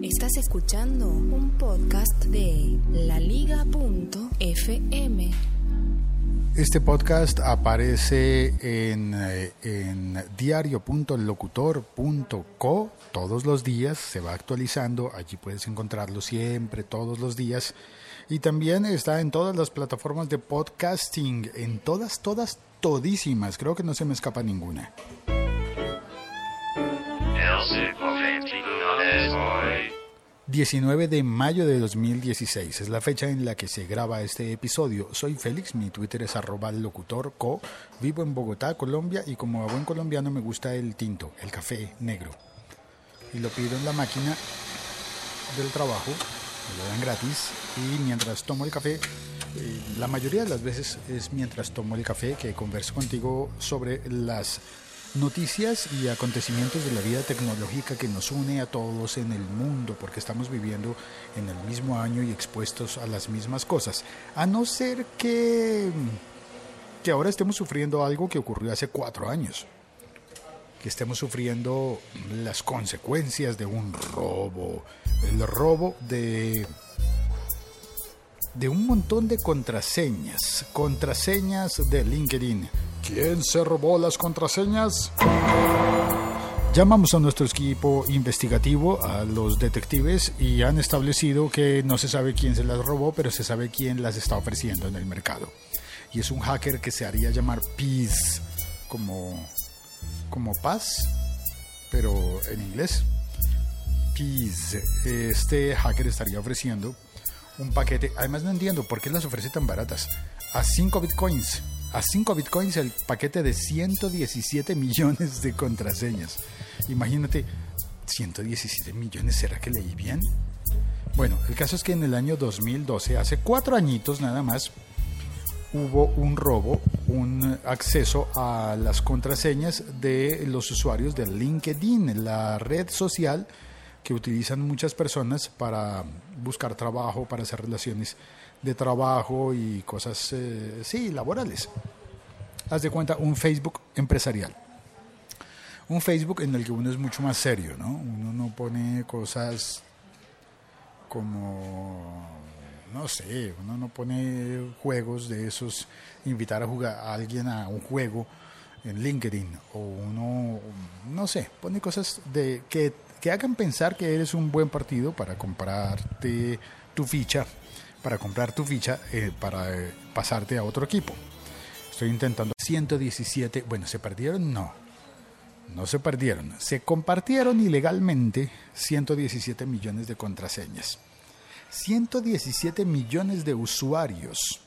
Estás escuchando un podcast de laliga.fm. Este podcast aparece en, eh, en diario.locutor.co todos los días, se va actualizando, allí puedes encontrarlo siempre, todos los días. Y también está en todas las plataformas de podcasting, en todas, todas, todísimas, creo que no se me escapa ninguna. 19 de mayo de 2016 es la fecha en la que se graba este episodio. Soy Félix, mi Twitter es arroba locutorco, vivo en Bogotá, Colombia y como buen colombiano me gusta el tinto, el café negro. Y lo pido en la máquina del trabajo, me lo dan gratis y mientras tomo el café, eh, la mayoría de las veces es mientras tomo el café que converso contigo sobre las noticias y acontecimientos de la vida tecnológica que nos une a todos en el mundo, porque estamos viviendo en el mismo año y expuestos a las mismas cosas. A no ser que, que ahora estemos sufriendo algo que ocurrió hace cuatro años, que estemos sufriendo las consecuencias de un robo, el robo de de un montón de contraseñas, contraseñas de LinkedIn ¿Quién se robó las contraseñas? Llamamos a nuestro equipo investigativo, a los detectives, y han establecido que no se sabe quién se las robó, pero se sabe quién las está ofreciendo en el mercado. Y es un hacker que se haría llamar Peace, como, como paz, pero en inglés. Peace. Este hacker estaría ofreciendo un paquete, además no entiendo por qué las ofrece tan baratas, a 5 bitcoins a 5 bitcoins el paquete de 117 millones de contraseñas. Imagínate, 117 millones, ¿será que leí bien? Bueno, el caso es que en el año 2012, hace cuatro añitos nada más, hubo un robo, un acceso a las contraseñas de los usuarios de LinkedIn, la red social que utilizan muchas personas para buscar trabajo, para hacer relaciones de trabajo y cosas, eh, sí, laborales. Haz de cuenta un Facebook empresarial. Un Facebook en el que uno es mucho más serio, ¿no? Uno no pone cosas como, no sé, uno no pone juegos de esos, invitar a jugar a alguien a un juego en LinkedIn o uno, no sé, pone cosas de que, que hagan pensar que eres un buen partido para comprarte tu ficha para comprar tu ficha eh, para eh, pasarte a otro equipo. Estoy intentando 117, bueno, ¿se perdieron? No, no se perdieron. Se compartieron ilegalmente 117 millones de contraseñas. 117 millones de usuarios.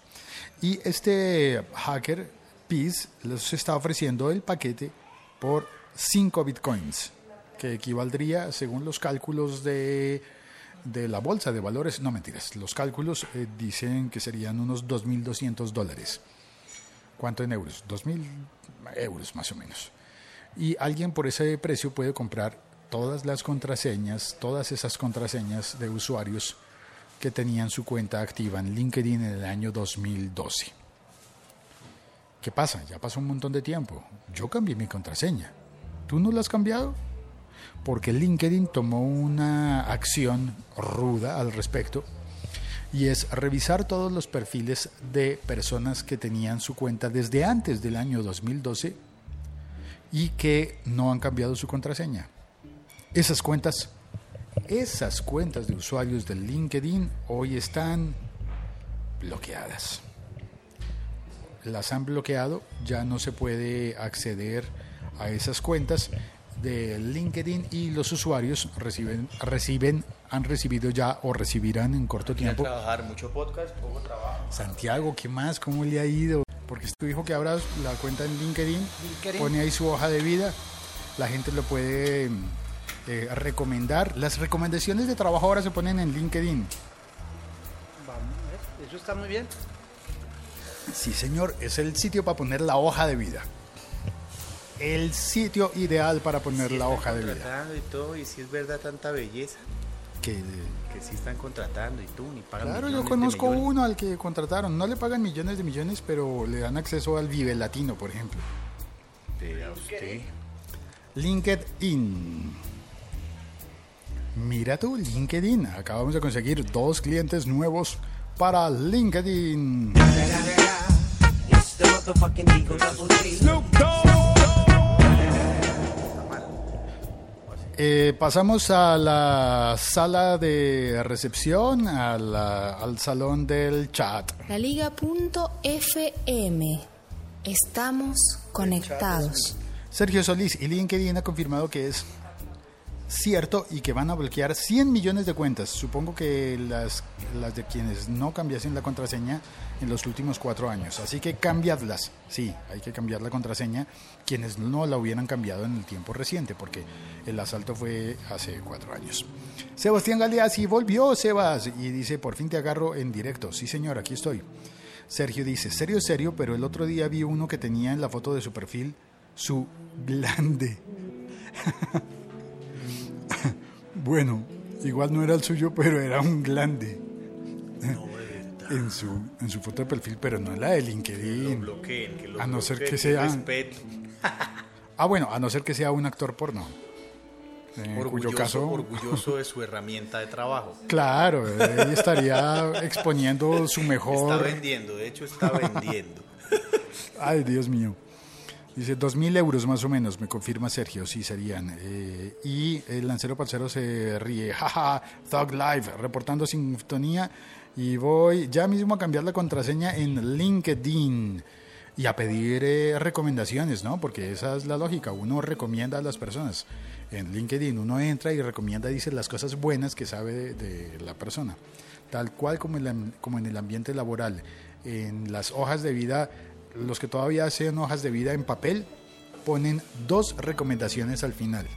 Y este hacker, Peace, les está ofreciendo el paquete por 5 bitcoins, que equivaldría, según los cálculos de de la bolsa de valores, no mentiras, los cálculos eh, dicen que serían unos 2.200 dólares. ¿Cuánto en euros? 2.000 euros más o menos. Y alguien por ese precio puede comprar todas las contraseñas, todas esas contraseñas de usuarios que tenían su cuenta activa en LinkedIn en el año 2012. ¿Qué pasa? Ya pasó un montón de tiempo. Yo cambié mi contraseña. ¿Tú no la has cambiado? Porque LinkedIn tomó una acción ruda al respecto y es revisar todos los perfiles de personas que tenían su cuenta desde antes del año 2012 y que no han cambiado su contraseña. Esas cuentas, esas cuentas de usuarios de LinkedIn hoy están bloqueadas. Las han bloqueado, ya no se puede acceder a esas cuentas de LinkedIn y los usuarios reciben, reciben, han recibido ya o recibirán en corto tiempo. trabajar mucho podcast, poco trabajo. Santiago, ¿qué más? ¿Cómo le ha ido? Porque tu hijo que abra la cuenta en LinkedIn, pone ahí su hoja de vida, la gente lo puede eh, recomendar. Las recomendaciones de trabajo ahora se ponen en LinkedIn. Vamos, eso está muy bien. Sí, señor, es el sitio para poner la hoja de vida el sitio ideal para poner la hoja de vida. Y todo, y si es verdad tanta belleza. Que, que sí están contratando y tú ni pagan Claro, yo conozco uno al que contrataron. No le pagan millones de millones, pero le dan acceso al Vive Latino, por ejemplo. De usted. LinkedIn. Mira tu LinkedIn. Acabamos de conseguir dos clientes nuevos para LinkedIn. It's the Eh, pasamos a la sala de recepción, a la- al salón del chat. La Liga.fm. Estamos conectados. Sergio Solís y LinkedIn ha confirmado que es cierto y que van a bloquear 100 millones de cuentas. Supongo que las, las de quienes no cambiasen la contraseña en los últimos cuatro años. Así que cambiadlas. Sí, hay que cambiar la contraseña. Quienes no la hubieran cambiado en el tiempo reciente, porque el asalto fue hace cuatro años. Sebastián Galeazzi volvió, Sebas, y dice, por fin te agarro en directo. Sí, señor, aquí estoy. Sergio dice, serio, serio, pero el otro día vi uno que tenía en la foto de su perfil su glande. bueno, igual no era el suyo, pero era un glande. en su, en su foto de perfil, pero no en la de Lo LinkedIn. bloqueen, que lo A no ser que sea-. Ah, bueno, a no ser que sea un actor porno. En Orgulloso, cuyo caso, orgulloso de su herramienta de trabajo. claro, él estaría exponiendo su Está mejor vendiendo, de hecho está vendiendo. Ay, Dios mío. Dice, dos mil euros más o menos, me confirma Sergio, sí serían. Eh, y el lancero parcero se ríe, jaja, Thug Live, reportando sintonía. Y voy ya mismo a cambiar la contraseña en LinkedIn y a pedir eh, recomendaciones, ¿no? Porque esa es la lógica, uno recomienda a las personas. En LinkedIn uno entra y recomienda, dice las cosas buenas que sabe de, de la persona. Tal cual como en, la- como en el ambiente laboral. En las hojas de vida, los que todavía hacen hojas de vida en papel, ponen dos recomendaciones al final.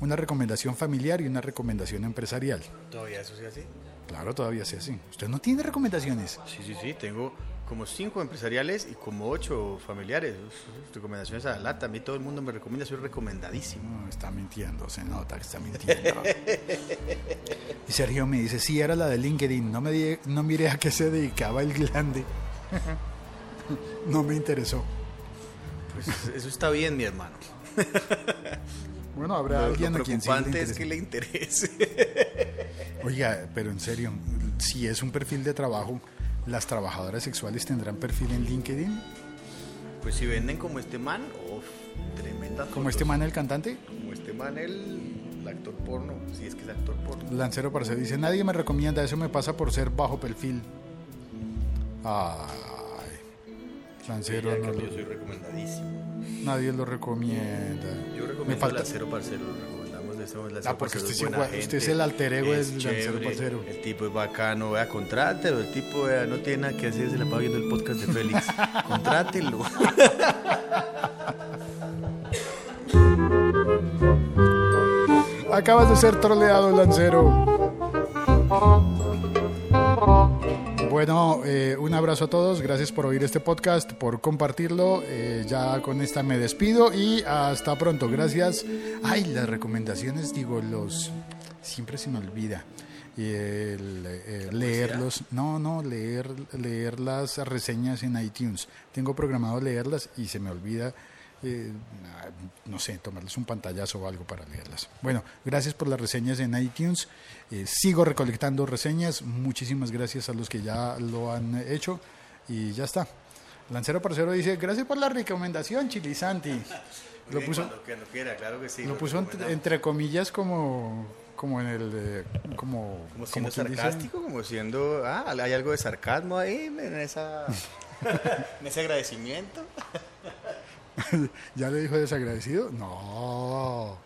Una recomendación familiar y una recomendación empresarial. ¿Todavía eso se hace? Claro, todavía se hace. ¿Usted no tiene recomendaciones? Sí, sí, sí. Tengo como cinco empresariales y como ocho familiares. Uf, Recomendaciones a la lata. A mí todo el mundo me recomienda, soy recomendadísimo. No, está mintiendo, se nota que está mintiendo. y Sergio me dice, sí, era la de LinkedIn, no, me di- no miré a qué se dedicaba el glande. no me interesó. Pues eso está bien, mi hermano. Bueno, habrá Lo, alguien lo a quien sí le es que le interese. Oiga, pero en serio, si es un perfil de trabajo, ¿las trabajadoras sexuales tendrán perfil en LinkedIn? Pues si venden como este man, uf, tremenda Como fotos. este man el cantante, Como este man, el, actor porno. Si es que es actor porno. Lancero Parce dice, nadie me recomienda, eso me pasa por ser bajo perfil. Ay, Lancero, no lo- yo soy recomendadísimo. nadie lo recomienda. Yo me recomiendo falta... Lancero Parcero, lo recomendamos de este Lancero Ah, porque usted es buena gente, usted es el alter ego del Lancero Parcero. El tipo es bacano, vea, contrátelo. El tipo vea, no tiene nada que hacer, se la va viendo el podcast de Félix. Contrátelo. Acabas de ser troleado, Lancero. Bueno, eh, un abrazo a todos, gracias por oír este podcast, por compartirlo. Eh, ya con esta me despido y hasta pronto. Gracias. Ay, las recomendaciones, digo, los siempre se me olvida. Y el, eh, leerlos, no, no, leer, leer las reseñas en iTunes. Tengo programado leerlas y se me olvida eh, no sé, tomarles un pantallazo o algo para leerlas. Bueno, gracias por las reseñas en iTunes. Eh, sigo recolectando reseñas. Muchísimas gracias a los que ya lo han hecho. Y ya está. Lancero Parcero dice, gracias por la recomendación, Chilisanti. Lo puso, Cuando, cuando quiera, claro que sí. lo puso entre, comillas como, como en el... eh, como, Como siendo dice- sarcástico, como siendo. Ah, hay algo de sarcasmo ahí en, esa, en ese agradecimiento. ¿Ya le dijo desagradecido? No.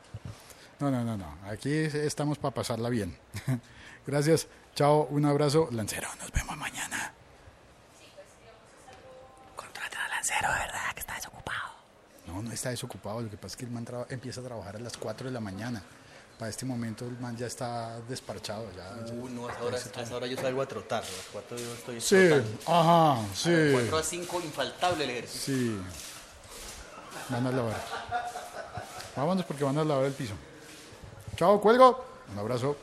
No, no, no, no. Aquí estamos para pasarla bien. Gracias. Chao. Un abrazo. Lancero. Nos vemos mañana. Contraten al lancero, ¿verdad? Que está desocupado. No, no está desocupado. Lo que pasa es que el man traba- empieza a trabajar a las 4 de la mañana. Para este momento el man ya está desparchado. Ya, ya- Uy, no, a esa hora, a esa hora yo salgo a trotar. A las 4 yo estoy Sí. trotando. Ajá. Sí. 4 a 5, infaltable el ejercicio. Sí. Van a lavar. Vámonos porque van a lavar el piso. Chao, cuelgo. Un abrazo.